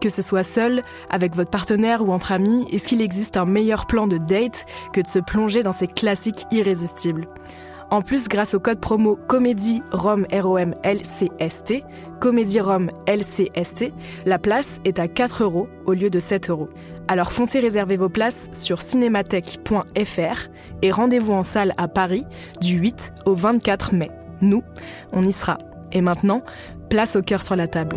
Que ce soit seul, avec votre partenaire ou entre amis, est-ce qu'il existe un meilleur plan de date que de se plonger dans ces classiques irrésistibles? En plus, grâce au code promo Comédie Rome ROM LCST, Comédie Rome LCST, la place est à 4 euros au lieu de 7 euros. Alors foncez réserver vos places sur cinémathèque.fr et rendez-vous en salle à Paris du 8 au 24 mai. Nous, on y sera. Et maintenant, place au cœur sur la table.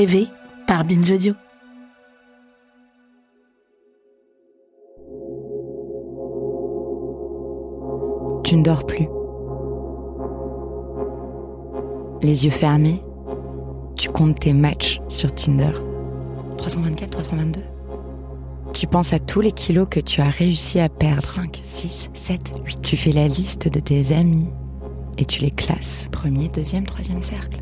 Rêver par Binge. Tu ne dors plus. Les yeux fermés, tu comptes tes matchs sur Tinder. 324, 322. Tu penses à tous les kilos que tu as réussi à perdre. 5, 6, 7, 8. Tu fais la liste de tes amis et tu les classes. Premier, deuxième, troisième cercle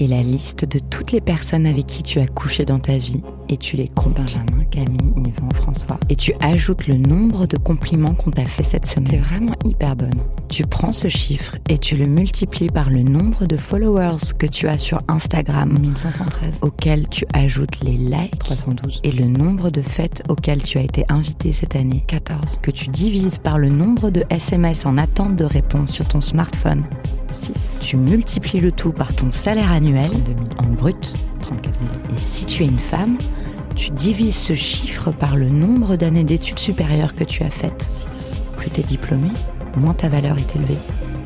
et la liste de toutes les personnes avec qui tu as couché dans ta vie et tu les comptes Benjamin, Camille, Yvan, François. Et tu ajoutes le nombre de compliments qu'on t'a fait cette semaine. T'es vraiment hyper bonne. Tu prends ce chiffre et tu le multiplies par le nombre de followers que tu as sur Instagram. 1513. Auquel tu ajoutes les likes. 312. Et le nombre de fêtes auxquelles tu as été invité cette année. 14. Que tu divises par le nombre de SMS en attente de réponse sur ton smartphone. 6. Tu multiplies le tout par ton salaire annuel en brut, 34 000. Et si tu es une femme, tu divises ce chiffre par le nombre d'années d'études supérieures que tu as faites. 6. Plus tu es diplômé, moins ta valeur est élevée.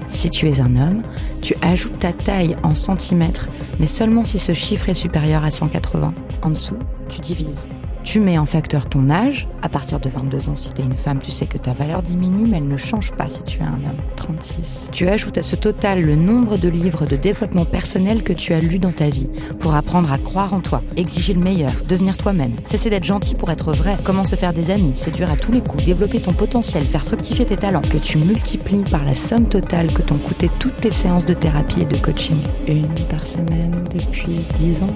Si tu es un homme, tu ajoutes ta taille en centimètres, mais seulement si ce chiffre est supérieur à 180. En dessous, tu divises. Tu mets en facteur ton âge. À partir de 22 ans, si tu es une femme, tu sais que ta valeur diminue, mais elle ne change pas si tu es un homme. 36. Tu ajoutes à ce total le nombre de livres de développement personnel que tu as lus dans ta vie pour apprendre à croire en toi, exiger le meilleur, devenir toi-même, cesser d'être gentil pour être vrai, comment se faire des amis, séduire à tous les coups, développer ton potentiel, faire fructifier tes talents, que tu multiplies par la somme totale que t'ont coûté toutes tes séances de thérapie et de coaching. Une par semaine depuis 10 ans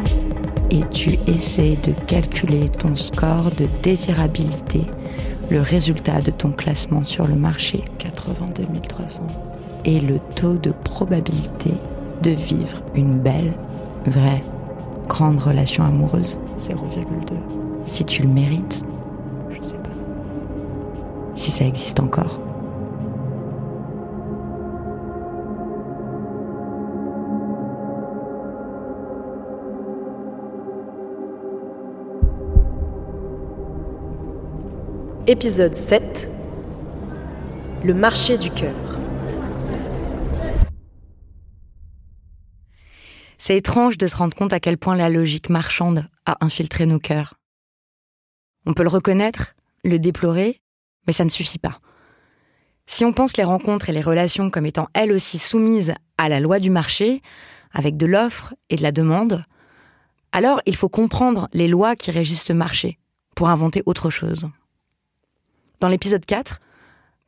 et tu essaies de calculer ton score de désirabilité, le résultat de ton classement sur le marché, 82 300, et le taux de probabilité de vivre une belle, vraie, grande relation amoureuse, 0,2. Si tu le mérites, je sais pas. Si ça existe encore. Épisode 7 Le marché du cœur. C'est étrange de se rendre compte à quel point la logique marchande a infiltré nos cœurs. On peut le reconnaître, le déplorer, mais ça ne suffit pas. Si on pense les rencontres et les relations comme étant elles aussi soumises à la loi du marché, avec de l'offre et de la demande, alors il faut comprendre les lois qui régissent ce marché pour inventer autre chose. Dans l'épisode 4,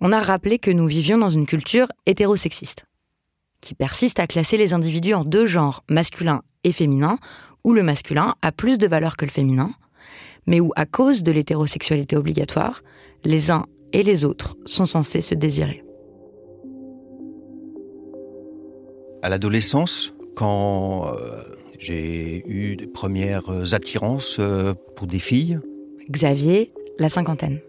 on a rappelé que nous vivions dans une culture hétérosexiste, qui persiste à classer les individus en deux genres, masculin et féminin, où le masculin a plus de valeur que le féminin, mais où, à cause de l'hétérosexualité obligatoire, les uns et les autres sont censés se désirer. À l'adolescence, quand euh, j'ai eu des premières attirances euh, pour des filles. Xavier, la cinquantaine.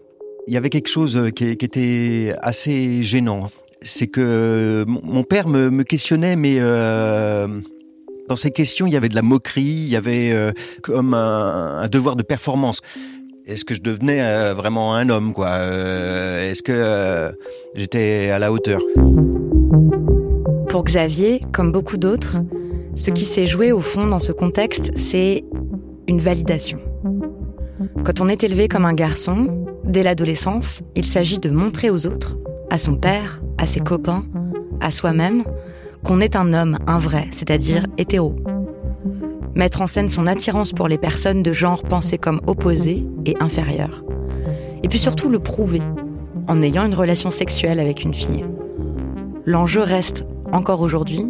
Il y avait quelque chose euh, qui, était assez gênant. C'est que mon père me, questionnait, mais dans ces questions, il y avait de la moquerie, il y avait comme un, devoir de performance. Est-ce que je devenais vraiment un homme, quoi Est-ce que j'étais à la hauteur? Pour Xavier, comme beaucoup d'autres, ce qui s'est joué au fond dans ce contexte, c'est une validation. Quand on est élevé comme un garçon, dès l'adolescence, il s'agit de montrer aux autres, à son père, à ses copains, à soi-même, qu'on est un homme, un vrai, c'est-à-dire hétéro. Mettre en scène son attirance pour les personnes de genre pensées comme opposées et inférieures. Et puis surtout le prouver, en ayant une relation sexuelle avec une fille. L'enjeu reste encore aujourd'hui,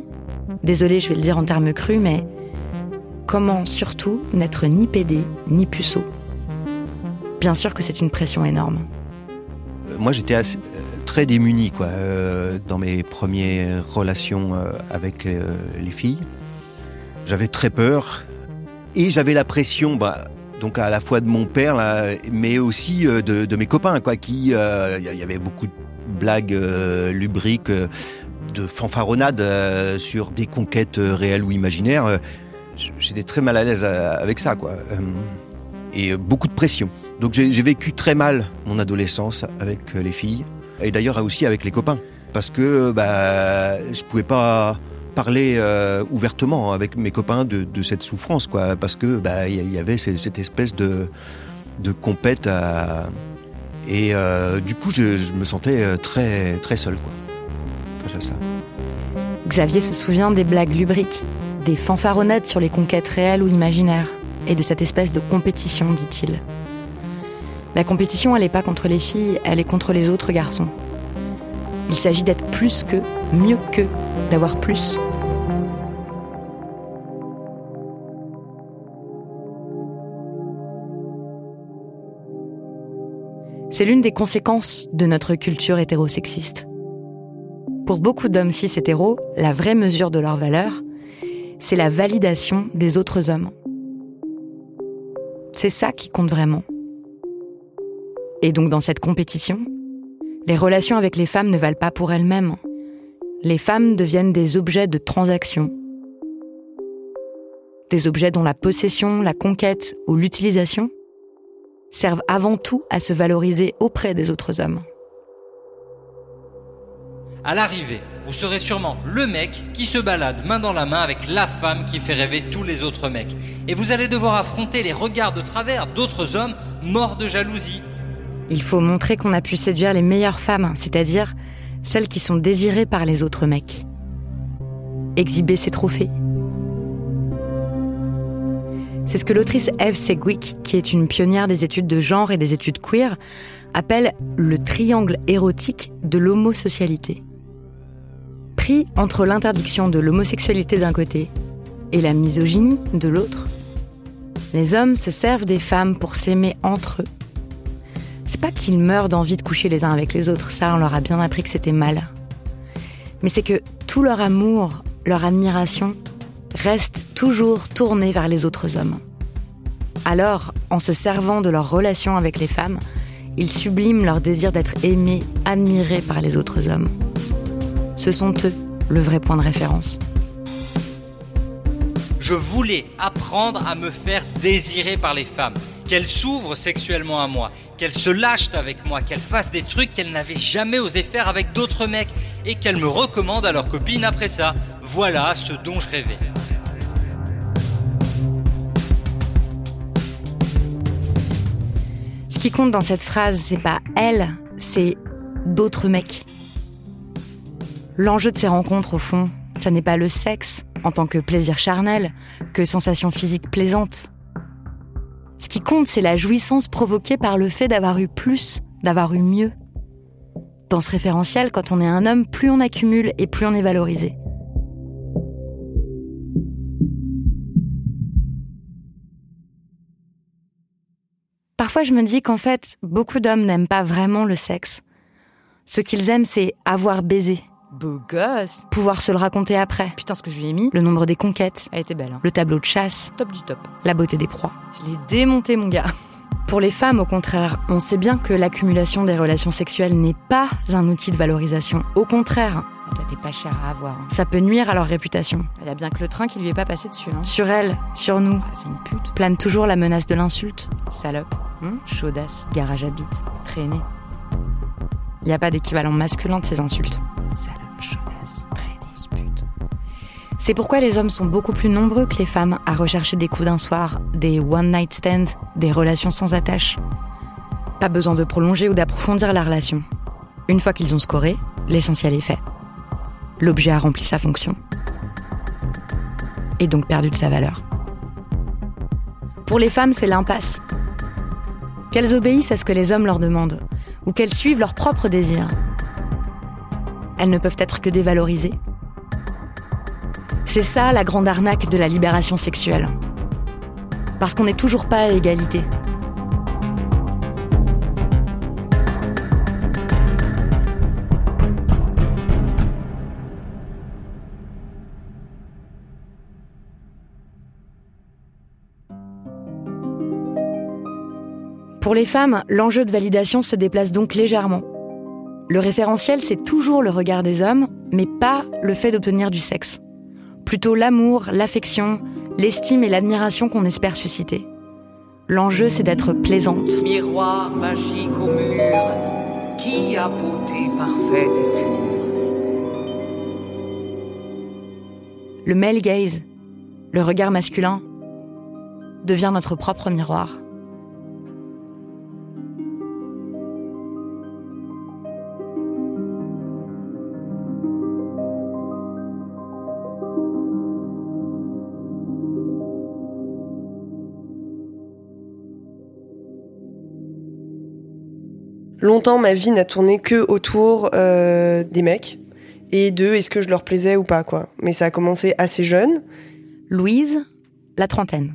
désolé je vais le dire en termes crus, mais comment surtout n'être ni pédé ni puceau Bien sûr que c'est une pression énorme. Euh, moi j'étais euh, très démuni quoi, euh, dans mes premières relations avec les filles. J'avais très peur et j'avais la pression bah, donc à la fois de mon père mais aussi de, mes copains quoi qui il y avait beaucoup de blagues lubriques de fanfaronnade euh, sur des conquêtes réelles ou imaginaires, j'étais très mal à l'aise avec ça, quoi. Et beaucoup de pression. Donc j'ai vécu très mal mon adolescence avec les filles, et d'ailleurs aussi avec les copains, parce que bah, je pouvais pas parler ouvertement avec mes copains de, cette souffrance, quoi, parce que bah il y, avait cette, espèce de de compète et du coup je, me sentais très très seul, quoi. Xavier se souvient des blagues lubriques, des fanfaronnades sur les conquêtes réelles ou imaginaires, et de cette espèce de compétition, dit-il. La compétition, elle n'est pas contre les filles, elle est contre les autres garçons. Il s'agit d'être plus que, mieux que, d'avoir plus. C'est l'une des conséquences de notre culture hétérosexiste. Pour beaucoup d'hommes cis hétéros, la vraie mesure de leur valeur, c'est la validation des autres hommes. C'est ça qui compte vraiment. Et donc dans cette compétition, les relations avec les femmes ne valent pas pour elles-mêmes. Les femmes deviennent des objets de transaction. Des objets dont la possession, la conquête ou l'utilisation servent avant tout à se valoriser auprès des autres hommes. À l'arrivée, vous serez sûrement le mec qui se balade main dans la main avec la femme qui fait rêver tous les autres mecs. Et vous allez devoir affronter les regards de travers d'autres hommes morts de jalousie. Il faut montrer qu'on a pu séduire les meilleures femmes, c'est-à-dire celles qui sont désirées par les autres mecs. Exhiber ses trophées. C'est ce que l'autrice Eve Segwick, qui est une pionnière des études de genre et des études queer, appelle le triangle érotique de l'homosocialité entre l'interdiction de l'homosexualité d'un côté et la misogynie de l'autre. Les hommes se servent des femmes pour s'aimer entre eux. C'est pas qu'ils meurent d'envie de coucher les uns avec les autres, ça on leur a bien appris que c'était mal. Mais c'est que tout leur amour, leur admiration, reste toujours tourné vers les autres hommes. Alors, en se servant de leur relation avec les femmes, ils subliment leur désir d'être aimés, admirés par les autres hommes. Ce sont eux le vrai point de référence. Je voulais apprendre à me faire désirer par les femmes, qu'elles s'ouvrent sexuellement à moi, qu'elles se lâchent avec moi, qu'elles fassent des trucs qu'elles n'avaient jamais osé faire avec d'autres mecs et qu'elles me recommandent à leurs copines après ça. Voilà ce dont je rêvais. Ce qui compte dans cette phrase, c'est pas elle, c'est d'autres mecs. L'enjeu de ces rencontres, au fond, ça n'est pas le sexe en tant que plaisir charnel, que sensation physique plaisante. Ce qui compte, c'est la jouissance provoquée par le fait d'avoir eu plus, d'avoir eu mieux. Dans ce référentiel, quand on est un homme, plus on accumule et plus on est valorisé. Parfois, je me dis qu'en fait, beaucoup d'hommes n'aiment pas vraiment le sexe. Ce qu'ils aiment, c'est avoir baisé. Beau gosse Pouvoir se le raconter après. Putain, ce que je lui ai mis, Le nombre des conquêtes, elle était belle. Hein. le tableau de chasse, Top du top. la beauté des proies. Je l'ai démonté, mon gars. Pour les femmes, au contraire, on sait bien que l'accumulation des relations sexuelles n'est pas un outil de valorisation. Au contraire, Ah, Toi, t'es pas cher à avoir. hein. ça peut nuire à leur réputation. Il y a bien que le train qui lui est pas passé dessus. Hein. Sur elles, sur nous, Ah, c'est une pute. plane toujours la menace de l'insulte. Salope. Hum Chaudasse. Garage à bite. Traînée. Il n'y a pas d'équivalent masculin de ces insultes. Salope. C'est pourquoi les hommes sont beaucoup plus nombreux que les femmes à rechercher des coups d'un soir, des one-night stands, des relations sans attache. Pas besoin de prolonger ou d'approfondir la relation. Une fois qu'ils ont scoré, l'essentiel est fait. L'objet a rempli sa fonction. Et donc perdu de sa valeur. Pour les femmes, c'est l'impasse. Qu'elles obéissent à ce que les hommes leur demandent, ou qu'elles suivent leurs propres désirs. Elles ne peuvent être que dévalorisées, c'est ça la grande arnaque de la libération sexuelle. Parce qu'on n'est toujours pas à égalité. Pour les femmes, l'enjeu de validation se déplace donc légèrement. Le référentiel, c'est toujours le regard des hommes, mais pas le fait d'obtenir du sexe plutôt l'amour, l'affection, l'estime et l'admiration qu'on espère susciter. L'enjeu, c'est d'être plaisante. Miroir magique au mur, qui a beauté parfaite? Et pure Le male gaze, le regard masculin, devient notre propre miroir. Longtemps, ma vie n'a tourné que autour euh, des mecs et de est-ce que je leur plaisais ou pas, quoi. Mais ça a commencé assez jeune. Louise, la trentaine.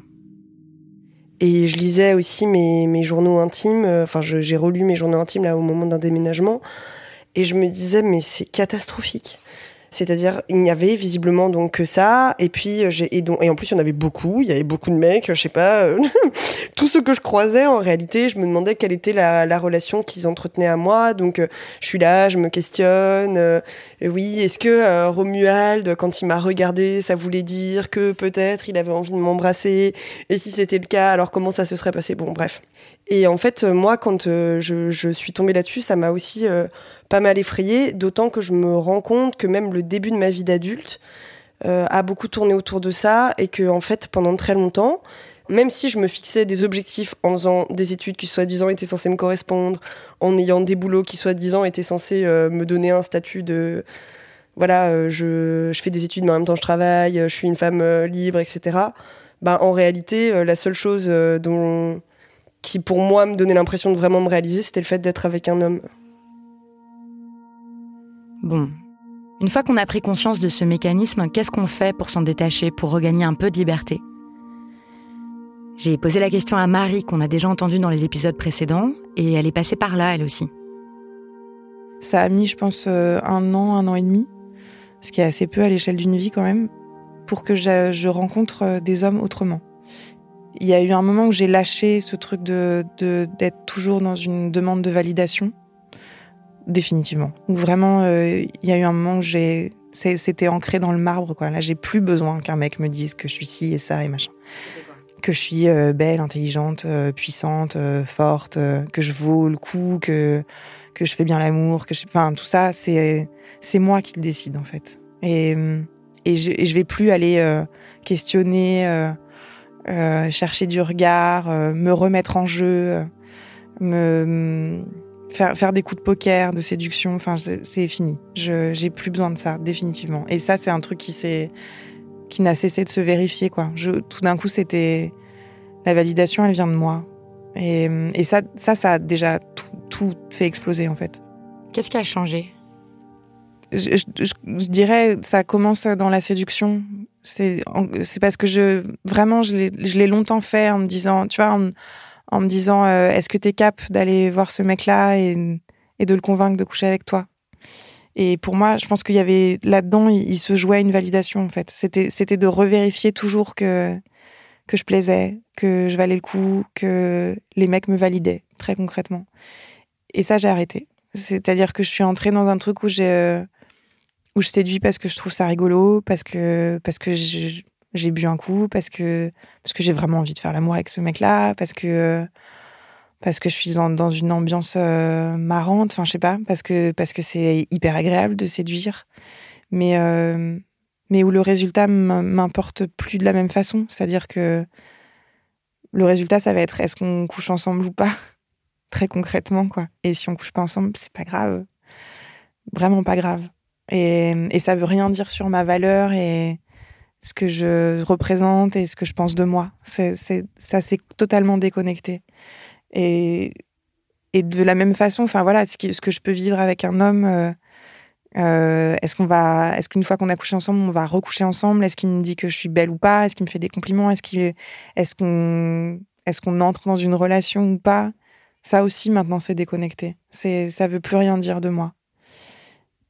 Et je lisais aussi mes, mes journaux intimes. euh, Enfin, je- j'ai relu mes journaux intimes là au moment d'un déménagement. Et je me disais, mais c'est catastrophique. C'est-à-dire, il n'y avait visiblement donc que ça. Et puis, euh, et, donc, et en plus, il y en avait beaucoup. Il y avait beaucoup de mecs, je sais pas. euh, Tous ceux que je croisais, en réalité, je me demandais quelle était la, la relation qu'ils entretenaient à moi. Donc, euh, je suis là, je me questionne. euh, oui, est-ce que Romuald, quand il m'a regardé, ça voulait dire que peut-être il avait envie de m'embrasser Et si c'était le cas, alors comment ça se serait passé? Bon, bref. Et en fait, euh, moi, quand euh, je, suis tombée là-dessus, ça m'a aussi euh, pas mal effrayée, d'autant que je me rends compte que même le début de ma vie d'adulte a beaucoup tourné autour de ça et que, en fait, pendant très longtemps, même si je me fixais des objectifs en faisant des études qui soi-disant étaient censées me correspondre, en ayant des boulots qui soi-disant étaient censés me donner un statut de voilà, je, fais des études mais en même temps je travaille, je suis une femme libre, etc. Bah, en réalité, la seule chose dont, qui pour moi me donnait l'impression de vraiment me réaliser, c'était le fait d'être avec un homme. Bon. Une fois qu'on a pris conscience de ce mécanisme, qu'est-ce qu'on fait pour s'en détacher, pour regagner un peu de liberté? J'ai posé la question à Marie, qu'on a déjà entendue dans les épisodes précédents, et elle est passée par là, elle aussi. Ça a mis, je pense, euh, un an, un an et demi, ce qui est assez peu à l'échelle d'une vie quand même, pour que je, je rencontre euh, des hommes autrement. Il y a eu un moment où j'ai lâché ce truc de d'être toujours dans une demande de validation, définitivement. Où vraiment, euh, il y a eu un moment où j'ai, c'était ancré dans le marbre, quoi. Là, j'ai plus besoin qu'un mec me dise que je suis ci et ça et machin. Que je suis euh, belle, intelligente, euh, puissante, euh, forte, euh, que je vaux le coup, que que je fais bien l'amour, que je... enfin tout ça, c'est c'est moi qui le décide en fait. Et et je, et je vais plus aller euh, questionner, euh, chercher du regard, euh, me remettre en jeu, me Faire, faire des coups de poker, de séduction, enfin, c'est fini. Je j'ai plus besoin de ça, définitivement. Et ça, c'est un truc qui s'est qui n'a cessé de se vérifier, quoi. Je, tout d'un coup, c'était la validation, elle vient de moi. Et, et ça, ça, ça a déjà tout, tout fait exploser, en fait. Qu'est-ce qui a changé? Je, je, je, dirais, ça commence dans la séduction. C'est, parce que je, vraiment, je l'ai, longtemps fait en me disant, tu vois, en, me disant, euh, est-ce que tu es cap d'aller voir ce mec-là et, et de le convaincre de coucher avec toi? Et pour moi, je pense qu'il y avait là-dedans, il, il, se jouait une validation en fait. C'était, c'était de revérifier toujours que que je plaisais, que je valais le coup, que les mecs me validaient très concrètement. Et ça, j'ai arrêté. C'est-à-dire que je suis entrée dans un truc où j'ai euh, où je séduis parce que je trouve ça rigolo, parce que parce que j'ai bu un coup, parce que parce que j'ai vraiment envie de faire l'amour avec ce mec-là, parce que parce que je suis dans, dans une ambiance euh, marrante, enfin je sais pas, parce que parce que c'est hyper agréable de séduire, mais euh, mais où le résultat m'importe plus de la même façon, c'est-à-dire que le résultat ça va être est-ce qu'on couche ensemble ou pas, très concrètement quoi. Et si on couche pas ensemble, c'est pas grave, vraiment pas grave. Et, et ça veut rien dire sur ma valeur et ce que je représente et ce que je pense de moi. C'est, c'est, ça s'est totalement déconnecté. Et, et de la même façon, enfin voilà, ce, qui, ce que je peux vivre avec un homme, euh, euh, est-ce qu'on va, est-ce qu'une fois qu'on a couché ensemble, on va recoucher ensemble? Est-ce qu'il me dit que je suis belle ou pas? Est-ce qu'il me fait des compliments? Est-ce qu'il, est-ce qu'on, est-ce qu'on entre dans une relation ou pas? Ça aussi, maintenant, c'est déconnecté. C'est, ça veut plus rien dire de moi.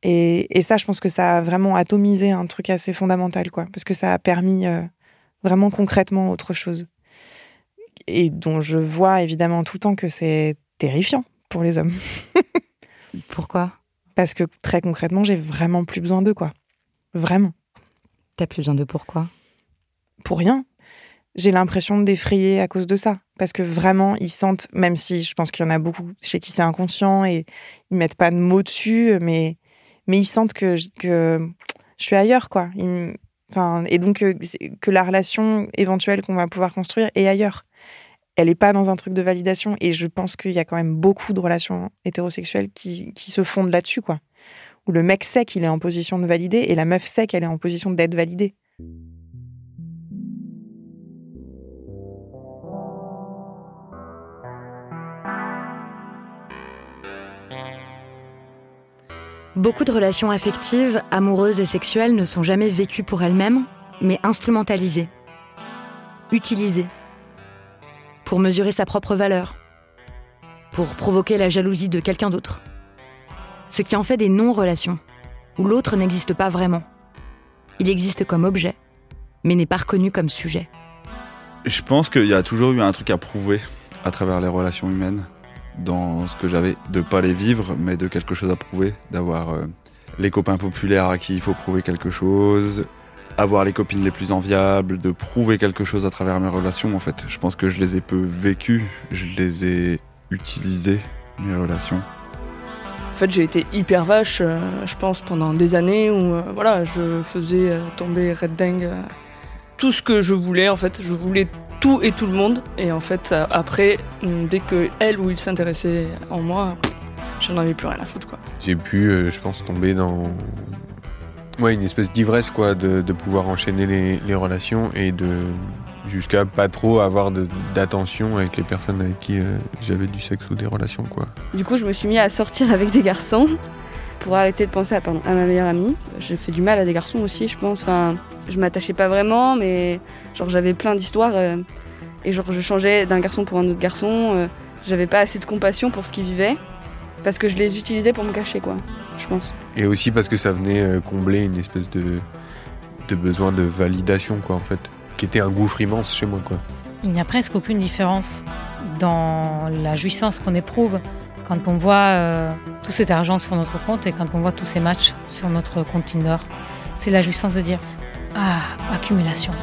Et, et, ça, je pense que ça a vraiment atomisé un truc assez fondamental, quoi, parce que ça a permis euh, vraiment concrètement autre chose. Et dont je vois évidemment tout le temps que c'est terrifiant pour les hommes. Pourquoi? Parce que très concrètement, j'ai vraiment plus besoin d'eux, quoi. Vraiment. T'as plus besoin d'eux pourquoi Pour rien. J'ai l'impression de défrayer à cause de ça. Parce que vraiment, ils sentent, même si je pense qu'il y en a beaucoup chez qui c'est inconscient et ils mettent pas de mots dessus, mais mais ils sentent que, je suis ailleurs, quoi. Enfin, et donc que, que la relation éventuelle qu'on va pouvoir construire est ailleurs. Elle n'est pas dans un truc de validation. Et je pense qu'il y a quand même beaucoup de relations hétérosexuelles qui, qui se fondent là-dessus, quoi. Où le mec sait qu'il est en position de valider et la meuf sait qu'elle est en position d'être validée. Beaucoup de relations affectives, amoureuses et sexuelles ne sont jamais vécues pour elles-mêmes, mais instrumentalisées, utilisées, pour mesurer sa propre valeur, pour provoquer la jalousie de quelqu'un d'autre. Ce qui en fait des non-relations, où l'autre n'existe pas vraiment. Il existe comme objet, mais n'est pas reconnu comme sujet. Je pense qu'il y a toujours eu un truc à prouver à travers les relations humaines dans ce que j'avais, de pas les vivre, mais de quelque chose à prouver, d'avoir euh, les copains populaires à qui il faut prouver quelque chose, avoir les copines les plus enviables, de prouver quelque chose à travers mes relations en fait. Je pense que je les ai peu vécues, je les ai utilisées, mes relations. En fait, j'ai été hyper vache, euh, je pense, pendant des années où euh, voilà, je faisais tomber Red Dang tout ce que je voulais. En fait, je voulais tout et tout le monde. Et en fait, après, dès que elle ou il s'intéressait en moi, j'en avais plus rien à foutre. quoi. J'ai pu, euh, je pense, tomber dans ouais, une espèce d'ivresse quoi, de, de pouvoir enchaîner les, les, relations et de jusqu'à pas trop avoir d'attention avec les personnes avec qui euh, j'avais du sexe ou des relations. quoi. Du coup, je me suis mis à sortir avec des garçons pour arrêter de penser à, pardon, à ma meilleure amie. J'ai fait du mal à des garçons aussi, je pense. Enfin, je m'attachais pas vraiment, mais genre j'avais plein d'histoires euh, et genre je changeais d'un garçon pour un autre garçon. Euh, j'avais pas assez de compassion pour ce qu'ils vivaient parce que je les utilisais pour me cacher, quoi. Je pense. Et aussi parce que ça venait euh, combler une espèce de, de besoin de validation, quoi, en fait, qui était un gouffre immense chez moi, quoi. Il n'y a presque aucune différence dans la jouissance qu'on éprouve quand on voit euh, tout cet argent sur notre compte et quand on voit tous ces matchs sur notre compte Tinder. C'est la jouissance de dire Ah, accumulation.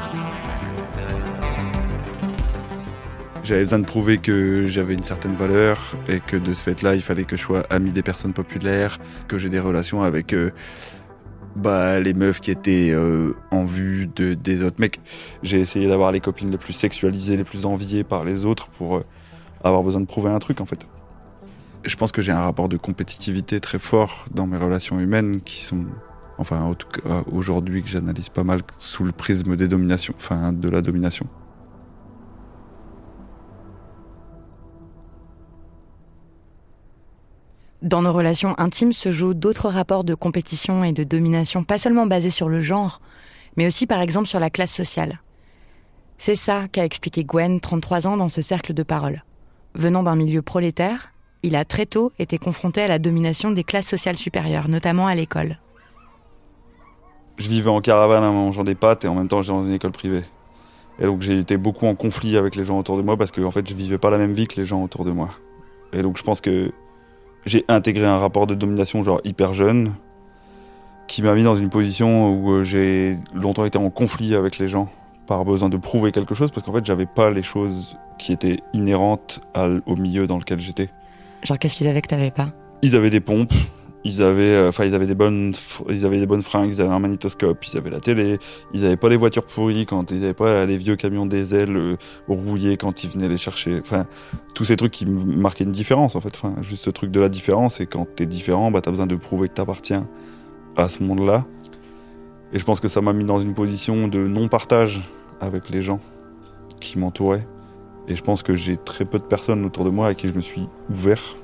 J'avais besoin de prouver que j'avais une certaine valeur et que de ce fait-là, il fallait que je sois ami des personnes populaires, que j'ai des relations avec euh, bah, les meufs qui étaient euh, en vue de, des autres mecs. J'ai essayé d'avoir les copines les plus sexualisées, les plus enviées par les autres pour avoir besoin de prouver un truc en fait. Je pense que j'ai un rapport de compétitivité très fort dans mes relations humaines qui sont, enfin, en tout cas, aujourd'hui, que j'analyse pas mal sous le prisme de la domination. Dans nos relations intimes se jouent d'autres rapports de compétition et de domination, pas seulement basés sur le genre, mais aussi par exemple sur la classe sociale. C'est ça qu'a expliqué Gwen, 33 ans, dans ce cercle de parole. Venant d'un milieu prolétaire, il a très tôt été confronté à la domination des classes sociales supérieures, notamment à l'école. Je vivais en caravane mangeant des pâtes et en même temps j'étais dans une école privée. Et donc j'ai été beaucoup en conflit avec les gens autour de moi parce que en fait je vivais pas la même vie que les gens autour de moi. Et donc je pense que j'ai intégré un rapport de domination genre hyper jeune qui m'a mis dans une position où euh, j'ai longtemps été en conflit avec les gens par besoin de prouver quelque chose parce qu'en fait j'avais pas les choses qui étaient inhérentes au milieu dans lequel j'étais. Genre qu'est-ce qu'ils avaient que t'avais pas? Ils avaient des pompes, ils avaient, euh, enfin ils avaient des bonnes, ils avaient des bonnes fringues, ils avaient un magnétoscope, ils avaient la télé, ils avaient pas les voitures pourries quand ils avaient pas les vieux camions diesel euh, rouillés quand ils venaient les chercher. Enfin tous ces trucs qui marquaient une différence en fait. Enfin juste ce truc de la différence et quand t'es différent, bah t'as besoin de prouver que t'appartiens à ce monde-là. Et je pense que ça m'a mis dans une position de non-partage avec les gens qui m'entouraient. Et je pense que j'ai très peu de personnes autour de moi à qui je me suis ouvert.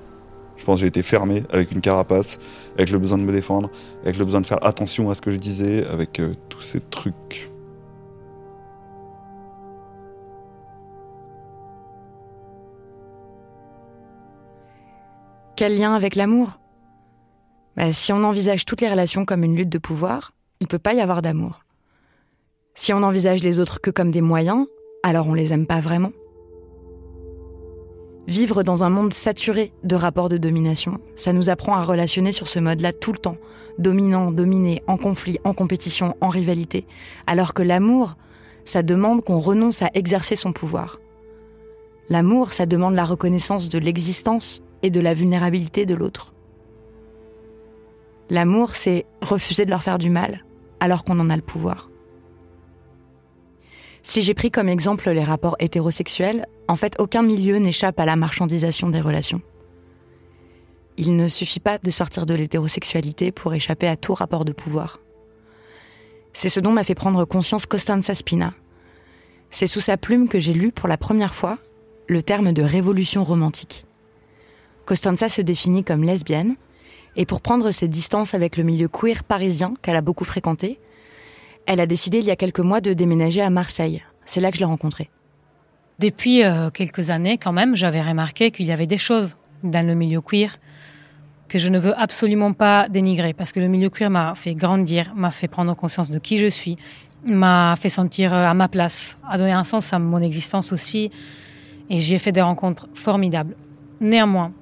Je pense que j'ai été fermé avec une carapace, avec le besoin de me défendre, avec le besoin de faire attention à ce que je disais, avec euh, tous ces trucs. Quel lien avec l'amour? Bah, Si on envisage toutes les relations comme une lutte de pouvoir, il ne peut pas y avoir d'amour. Si on envisage les autres que comme des moyens, alors on les aime pas vraiment. Vivre dans un monde saturé de rapports de domination, ça nous apprend à relationner sur ce mode-là tout le temps, dominant, dominé, en conflit, en compétition, en rivalité, alors que l'amour, ça demande qu'on renonce à exercer son pouvoir. L'amour, ça demande la reconnaissance de l'existence et de la vulnérabilité de l'autre. L'amour, c'est refuser de leur faire du mal alors qu'on en a le pouvoir. Si j'ai pris comme exemple les rapports hétérosexuels, en fait, aucun milieu n'échappe à la marchandisation des relations. Il ne suffit pas de sortir de l'hétérosexualité pour échapper à tout rapport de pouvoir. C'est ce dont m'a fait prendre conscience Costanza Spina. C'est sous sa plume que j'ai lu pour la première fois le terme de révolution romantique. Costanza se définit comme lesbienne, et pour prendre ses distances avec le milieu queer parisien qu'elle a beaucoup fréquenté, elle a décidé il y a quelques mois de déménager à Marseille. C'est là que je l'ai rencontrée. Depuis euh, quelques années, quand même, j'avais remarqué qu'il y avait des choses dans le milieu queer que je ne veux absolument pas dénigrer parce que le milieu queer m'a fait grandir, m'a fait prendre conscience de qui je suis, m'a fait sentir euh, à ma place, a donné un sens à mon existence aussi et j'ai fait des rencontres formidables. Néanmoins,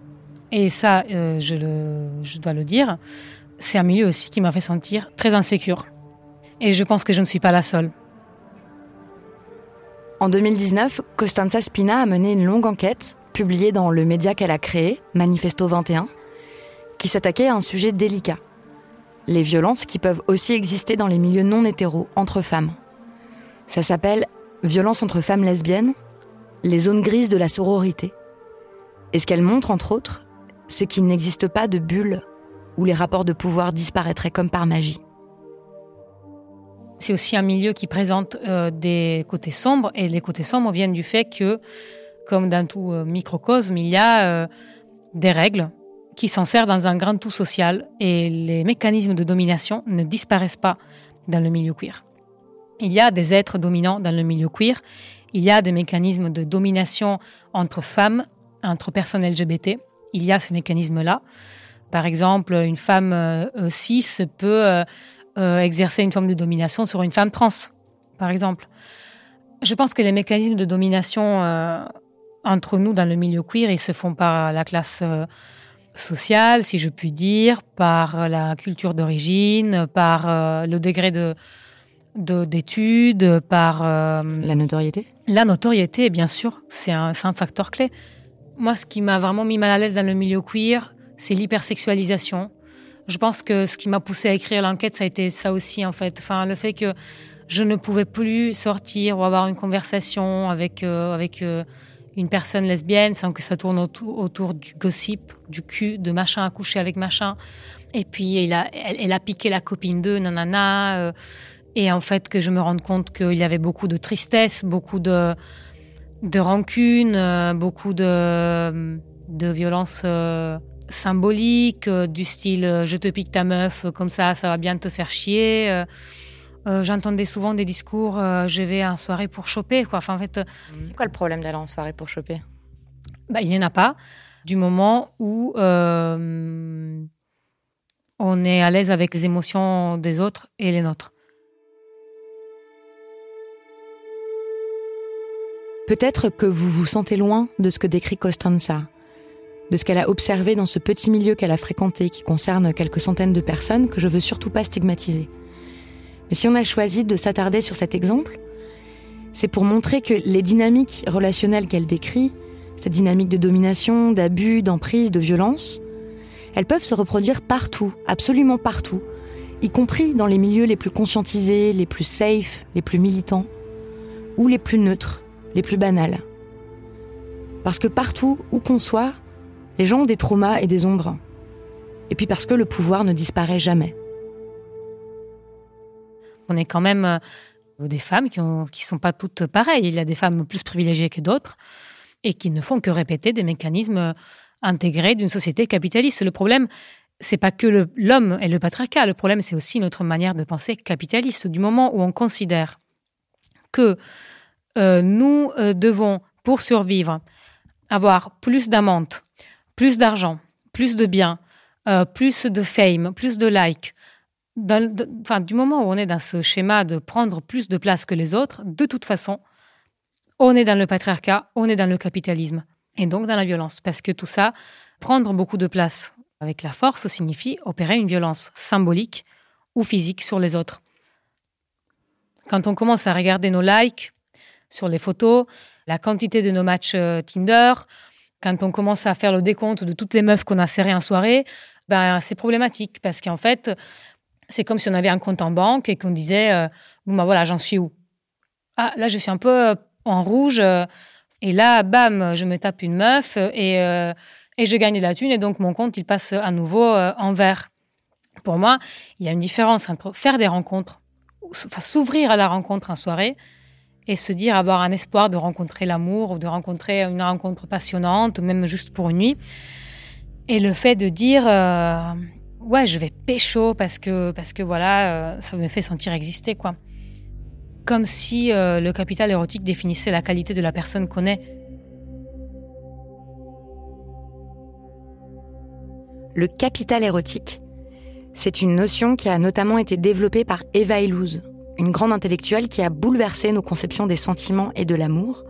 et ça, euh, je, je dois le dire, c'est un milieu aussi qui m'a fait sentir très insécure. Et je pense que je ne suis pas la seule. En 2019, Costanza Spina a mené une longue enquête, publiée dans le média qu'elle a créé, Manifesto 21, qui s'attaquait à un sujet délicat. Les violences qui peuvent aussi exister dans les milieux non hétéros, entre femmes. Ça s'appelle Violence entre femmes lesbiennes, les zones grises de la sororité. Et ce qu'elle montre, entre autres, c'est qu'il n'existe pas de bulle où les rapports de pouvoir disparaîtraient comme par magie. C'est aussi un milieu qui présente euh, des côtés sombres et les côtés sombres viennent du fait que, comme dans tout euh, microcosme, il y a euh, des règles qui s'en servent dans un grand tout social et les mécanismes de domination ne disparaissent pas dans le milieu queer. Il y a des êtres dominants dans le milieu queer, il y a des mécanismes de domination entre femmes, entre personnes LGBT, il y a ces mécanismes-là. Par exemple, une femme cis peut euh, exercer une forme de domination sur une femme trans, par exemple. Je pense que les mécanismes de domination euh, entre nous dans le milieu queer, ils se font par la classe euh, sociale, si je puis dire, par la culture d'origine, par le degré de d'études, par... la notoriété? La notoriété, bien sûr, c'est un, un facteur clé. Moi, ce qui m'a vraiment mis mal à l'aise dans le milieu queer, c'est l'hypersexualisation je pense que ce qui m'a poussé à écrire l'enquête, ça a été ça aussi, en fait. Enfin, le fait que je ne pouvais plus sortir ou avoir une conversation avec, euh, avec euh, une personne lesbienne sans que ça tourne autour, du gossip, du cul, de machin à coucher avec machin. Et puis il a, elle, elle a piqué la copine d'eux, nanana. euh, et en fait que je me rende compte qu'il y avait beaucoup de tristesse, beaucoup de, de rancune, euh, beaucoup de, de violence symbolique, euh, du style euh, je te pique ta meuf, euh, comme ça, ça va bien te faire chier. Euh, euh, J'entendais souvent des discours euh, je vais en soirée pour choper. Quoi. Enfin, en fait, euh, C'est quoi le problème d'aller en soirée pour choper? Bah, il n'y en a pas du moment où euh, on est à l'aise avec les émotions des autres et les nôtres. Peut-être que vous vous sentez loin de ce que décrit Costanza, de ce qu'elle a observé dans ce petit milieu qu'elle a fréquenté, qui concerne quelques centaines de personnes que je veux surtout pas stigmatiser. Mais si on a choisi de s'attarder sur cet exemple, c'est pour montrer que les dynamiques relationnelles qu'elle décrit, cette dynamique de domination, d'abus, d'emprise, de violence, elles peuvent se reproduire partout, absolument partout, y compris dans les milieux les plus conscientisés, les plus safe, les plus militants, ou les plus neutres, les plus banales. Parce que partout où qu'on soit, les gens ont des traumas et des ombres. Et puis parce que le pouvoir ne disparaît jamais. On est quand même euh, des femmes qui ne sont pas toutes pareilles. Il y a des femmes plus privilégiées que d'autres et qui ne font que répéter des mécanismes euh, intégrés d'une société capitaliste. Le problème, c'est pas que l'homme et le patriarcat. Le problème, c'est aussi notre manière de penser capitaliste. Du moment où on considère que euh, nous devons, pour survivre, avoir plus d'amantes, plus d'argent, plus de biens, euh, plus de fame, plus de likes, du moment où on est dans ce schéma de prendre plus de place que les autres, de toute façon, on est dans le patriarcat, on est dans le capitalisme, et donc dans la violence. Parce que tout ça, prendre beaucoup de place avec la force signifie opérer une violence symbolique ou physique sur les autres. Quand on commence à regarder nos likes sur les photos, la quantité de nos matchs euh, Tinder, quand on commence à faire le décompte de toutes les meufs qu'on a serrées en soirée, ben, c'est problématique parce qu'en fait, c'est comme si on avait un compte en banque et qu'on disait euh, bon ben voilà j'en suis où? Ah là je suis un peu euh, en rouge euh, et là bam je me tape une meuf et et je gagne de la thune et donc mon compte il passe à nouveau en vert. Pour moi il y a une différence entre faire des rencontres enfin s'ouvrir à la rencontre en soirée et se dire avoir un espoir de rencontrer l'amour ou de rencontrer une rencontre passionnante ou même juste pour une nuit et le fait de dire euh, ouais, je vais pécho parce que, parce que voilà, euh, ça me fait sentir exister, quoi. Comme si euh, le capital érotique définissait la qualité de la personne qu'on est. Le capital érotique, c'est une notion qui a notamment été développée par Eva Illouz, une grande intellectuelle qui a bouleversé nos conceptions des sentiments et de l'amour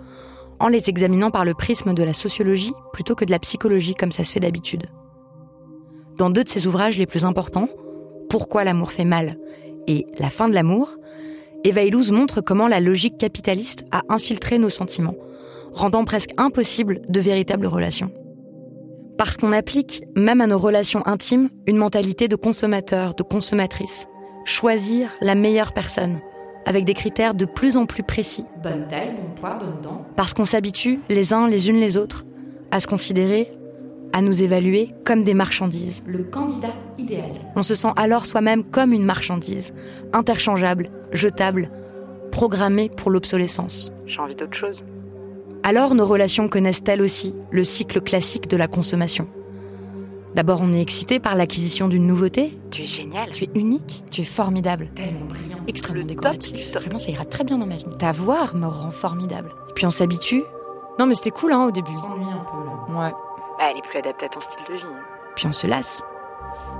en les examinant par le prisme de la sociologie plutôt que de la psychologie comme ça se fait d'habitude. Dans deux de ses ouvrages les plus importants, Pourquoi l'amour fait mal et La fin de l'amour, Eva montre comment la logique capitaliste a infiltré nos sentiments, rendant presque impossible de véritables relations. Parce qu'on applique, même à nos relations intimes, une mentalité de consommateur, de consommatrice. Choisir la meilleure personne, avec des critères de plus en plus précis. Bonne taille, bon poids, bonne dent. Parce qu'on s'habitue, les uns les unes les autres, à se considérer, à nous évaluer comme des marchandises. Le candidat idéal. On se sent alors soi-même comme une marchandise, interchangeable, jetable, programmée pour l'obsolescence. J'ai envie d'autre chose. Alors nos relations connaissent elles aussi le cycle classique de la consommation? D'abord, on est excité par l'acquisition d'une nouveauté. Tu es génial. Tu es unique, tu es formidable, tellement brillant, extrêmement décoratif. Vraiment, ça ira très bien dans ma vie. Ta voix me rend formidable. Et puis on s'habitue. Non, mais c'était cool hein, au début. un peu là. Ouais. Bah, elle est plus adaptée à ton style de vie. Puis on se lasse.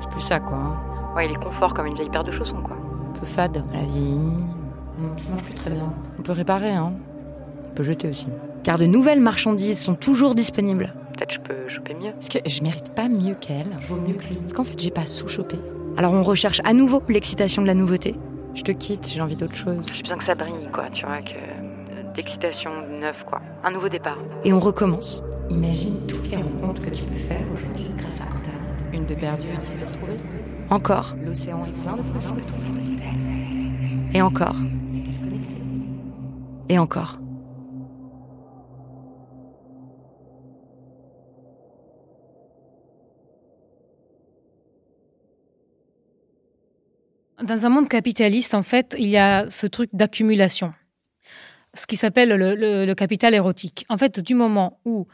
C'est plus ça, quoi. hein. Ouais, il est confort comme une vieille paire de chaussons, quoi. Un peu fade. La vie. Ça marche plus très bien. On peut réparer, hein. On peut jeter aussi. Car de nouvelles marchandises sont toujours disponibles. Peut-être je peux choper mieux. Parce que je mérite pas mieux qu'elle. Je vaux mieux que lui. Parce qu'en fait, j'ai pas sous-chopé. Alors on recherche à nouveau l'excitation de la nouveauté. Je te quitte, j'ai envie d'autre chose. J'ai besoin que ça brille, quoi, tu vois, que euh, d'excitation neuve, quoi. Un nouveau départ. Et on recommence. Imagine toutes les rencontres que tu peux faire aujourd'hui grâce à Internet. Une de perdue, dix de retrouvée. Encore. L'océan est plein de possibilités. Et encore. Et encore. Dans un monde capitaliste, en fait, il y a ce truc d'accumulation, ce qui s'appelle le, capital érotique. En fait, du moment où,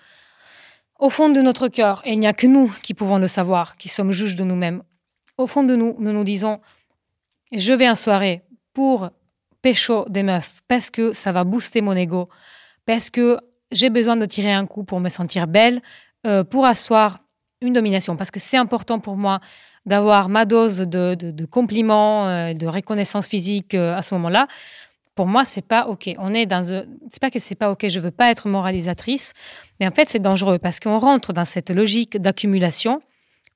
au fond de notre cœur, et il n'y a que nous qui pouvons le savoir, qui sommes juges de nous-mêmes, au fond de nous, nous nous disons, je vais en soirée pour pécho des meufs, parce que ça va booster mon ego, parce que j'ai besoin de tirer un coup pour me sentir belle, euh, pour asseoir une domination, parce que c'est important pour moi d'avoir ma dose de, compliments, euh, de reconnaissance physique euh, à ce moment-là. Pour moi, c'est pas ok. On est dans, c'est pas que c'est pas ok. Je veux pas être moralisatrice, mais en fait, c'est dangereux parce qu'on rentre dans cette logique d'accumulation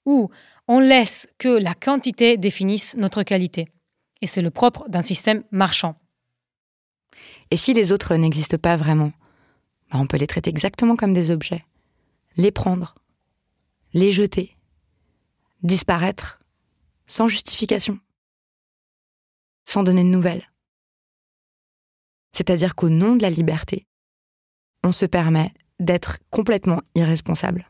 où on laisse que la quantité définisse notre qualité. Et c'est le propre d'un système marchand. Et si les autres n'existent pas vraiment, bah, on peut les traiter exactement comme des objets, les prendre, les jeter, disparaître sans justification, sans donner de nouvelles. C'est-à-dire qu'au nom de la liberté, on se permet d'être complètement irresponsable.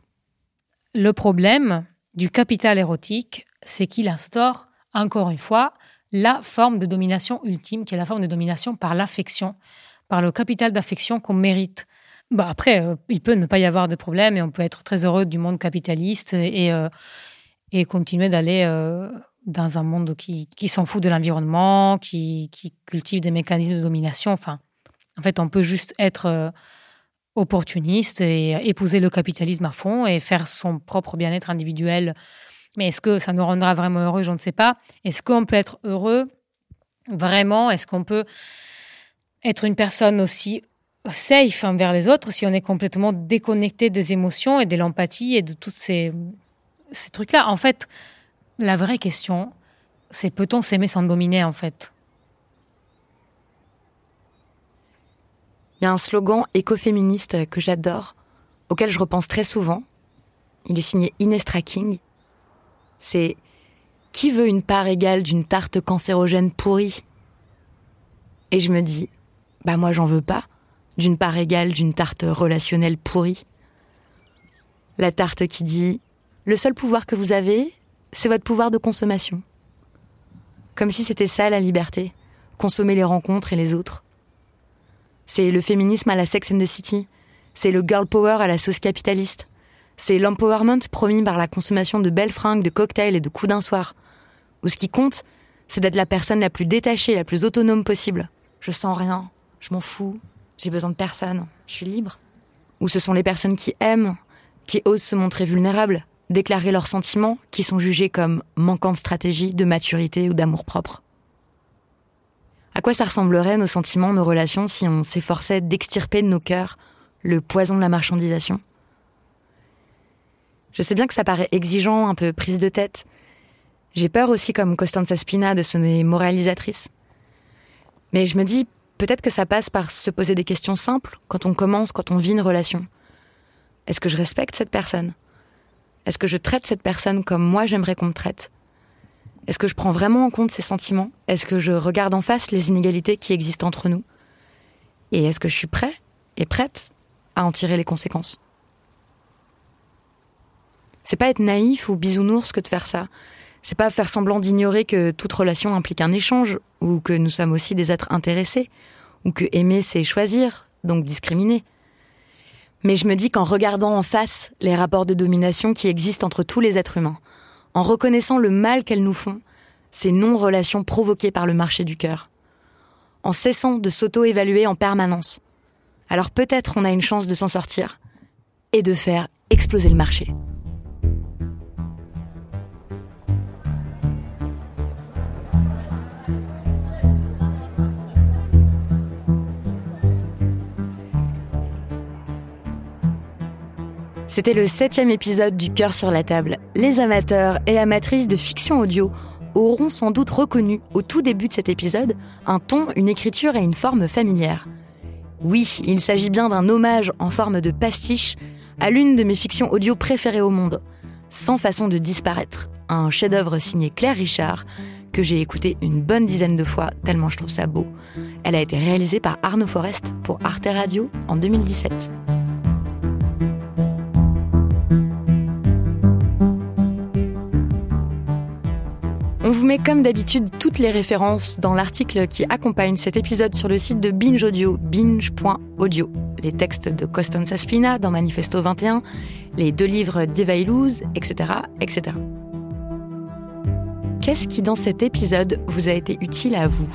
Le problème du capital érotique, c'est qu'il instaure, encore une fois, la forme de domination ultime, qui est la forme de domination par l'affection, par le capital d'affection qu'on mérite. Bah après, euh, il peut ne pas y avoir de problème et on peut être très heureux du monde capitaliste et, euh, et continuer d'aller euh, dans un monde qui, qui s'en fout de l'environnement, qui, qui, cultive des mécanismes de domination. Enfin, en fait, on peut juste être opportuniste et épouser le capitalisme à fond et faire son propre bien-être individuel. Mais est-ce que ça nous rendra vraiment heureux? Je ne sais pas. Est-ce qu'on peut être heureux? Vraiment? Est-ce qu'on peut être une personne aussi safe envers les autres si on est complètement déconnecté des émotions et de l'empathie et de toutes ces trucs-là. En fait, la vraie question, c'est peut-on s'aimer sans dominer, en fait? Il y a un slogan écoféministe que j'adore, auquel je repense très souvent. Il est signé Ines Tracking. C'est Qui veut une part égale d'une tarte cancérogène pourrie? Et je me dis Bah, moi, j'en veux pas d'une part égale d'une tarte relationnelle pourrie. La tarte qui dit le seul pouvoir que vous avez, c'est votre pouvoir de consommation. Comme si c'était ça la liberté, consommer les rencontres et les autres. C'est le féminisme à la Sex and the City, c'est le girl power à la sauce capitaliste, c'est l'empowerment promis par la consommation de belles fringues, de cocktails et de coups d'un soir. Où ce qui compte, c'est d'être la personne la plus détachée, la plus autonome possible. Je sens rien, je m'en fous, j'ai besoin de personne, je suis libre. Ou ce sont les personnes qui aiment, qui osent se montrer vulnérables, déclarer leurs sentiments qui sont jugés comme manquant de stratégie, de maturité ou d'amour propre. À quoi ça ressemblerait nos sentiments, nos relations si on s'efforçait d'extirper de nos cœurs le poison de la marchandisation? Je sais bien que ça paraît exigeant, un peu prise de tête. J'ai peur aussi comme Costanza Spina de sonner moralisatrice. Mais je me dis peut-être que ça passe par se poser des questions simples quand on commence, quand on vit une relation. Est-ce que je respecte cette personne? Est-ce que je traite cette personne comme moi j'aimerais qu'on me traite? Est-ce que je prends vraiment en compte ses sentiments? Est-ce que je regarde en face les inégalités qui existent entre nous? Et est-ce que je suis prêt et prête à en tirer les conséquences? C'est pas être naïf ou bisounours que de faire ça. C'est pas faire semblant d'ignorer que toute relation implique un échange, ou que nous sommes aussi des êtres intéressés, ou que aimer c'est choisir, donc discriminer. Mais je me dis qu'en regardant en face les rapports de domination qui existent entre tous les êtres humains, en reconnaissant le mal qu'elles nous font, ces non-relations provoquées par le marché du cœur, en cessant de s'auto-évaluer en permanence, alors peut-être on a une chance de s'en sortir et de faire exploser le marché. C'était le septième épisode du Cœur sur la table. Les amateurs et amatrices de fiction audio auront sans doute reconnu au tout début de cet épisode un ton, une écriture et une forme familière. Oui, il s'agit bien d'un hommage en forme de pastiche à l'une de mes fictions audio préférées au monde, Sans façon de disparaître, un chef-d'œuvre signé Claire Richard que j'ai écouté une bonne dizaine de fois tellement je trouve ça beau. Elle a été réalisée par Arnaud Forest pour Arte Radio en 2017. Vous met comme d'habitude toutes les références dans l'article qui accompagne cet épisode sur le site de Binge Audio, binge.audio. Les textes de Costanza Spina dans Manifesto 21, les deux livres d'Eva Illouz, etc., etc. Qu'est-ce qui, dans cet épisode, vous a été utile à vous?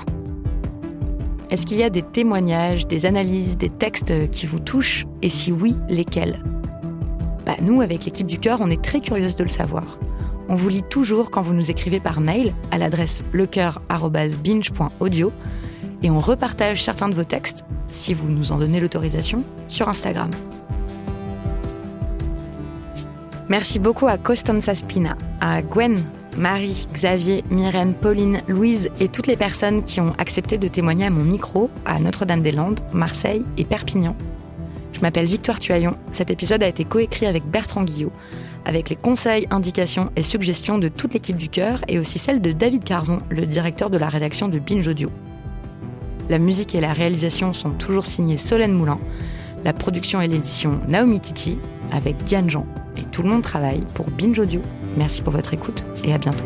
Est-ce qu'il y a des témoignages, des analyses, des textes qui vous touchent? Et si oui, lesquels? Bah, Nous, avec l'équipe du cœur, on est très curieuse de le savoir. On vous lit toujours quand vous nous écrivez par mail à l'adresse lecoeur.binge.audio et on repartage certains de vos textes, si vous nous en donnez l'autorisation, sur Instagram. Merci beaucoup à Costanza Spina, à Gwen, Marie, Xavier, Myrène, Pauline, Louise et toutes les personnes qui ont accepté de témoigner à mon micro à Notre-Dame-des-Landes, Marseille et Perpignan. Je m'appelle Victoire Tuaillon. Cet épisode a été coécrit avec Bertrand Guillot avec les conseils, indications et suggestions de toute l'équipe du cœur et aussi celle de David Carzon, le directeur de la rédaction de Binge Audio. La musique et la réalisation sont toujours signées Solène Moulin, la production et l'édition Naomi Titi, avec Diane Jean. Et tout le monde travaille pour Binge Audio. Merci pour votre écoute et à bientôt.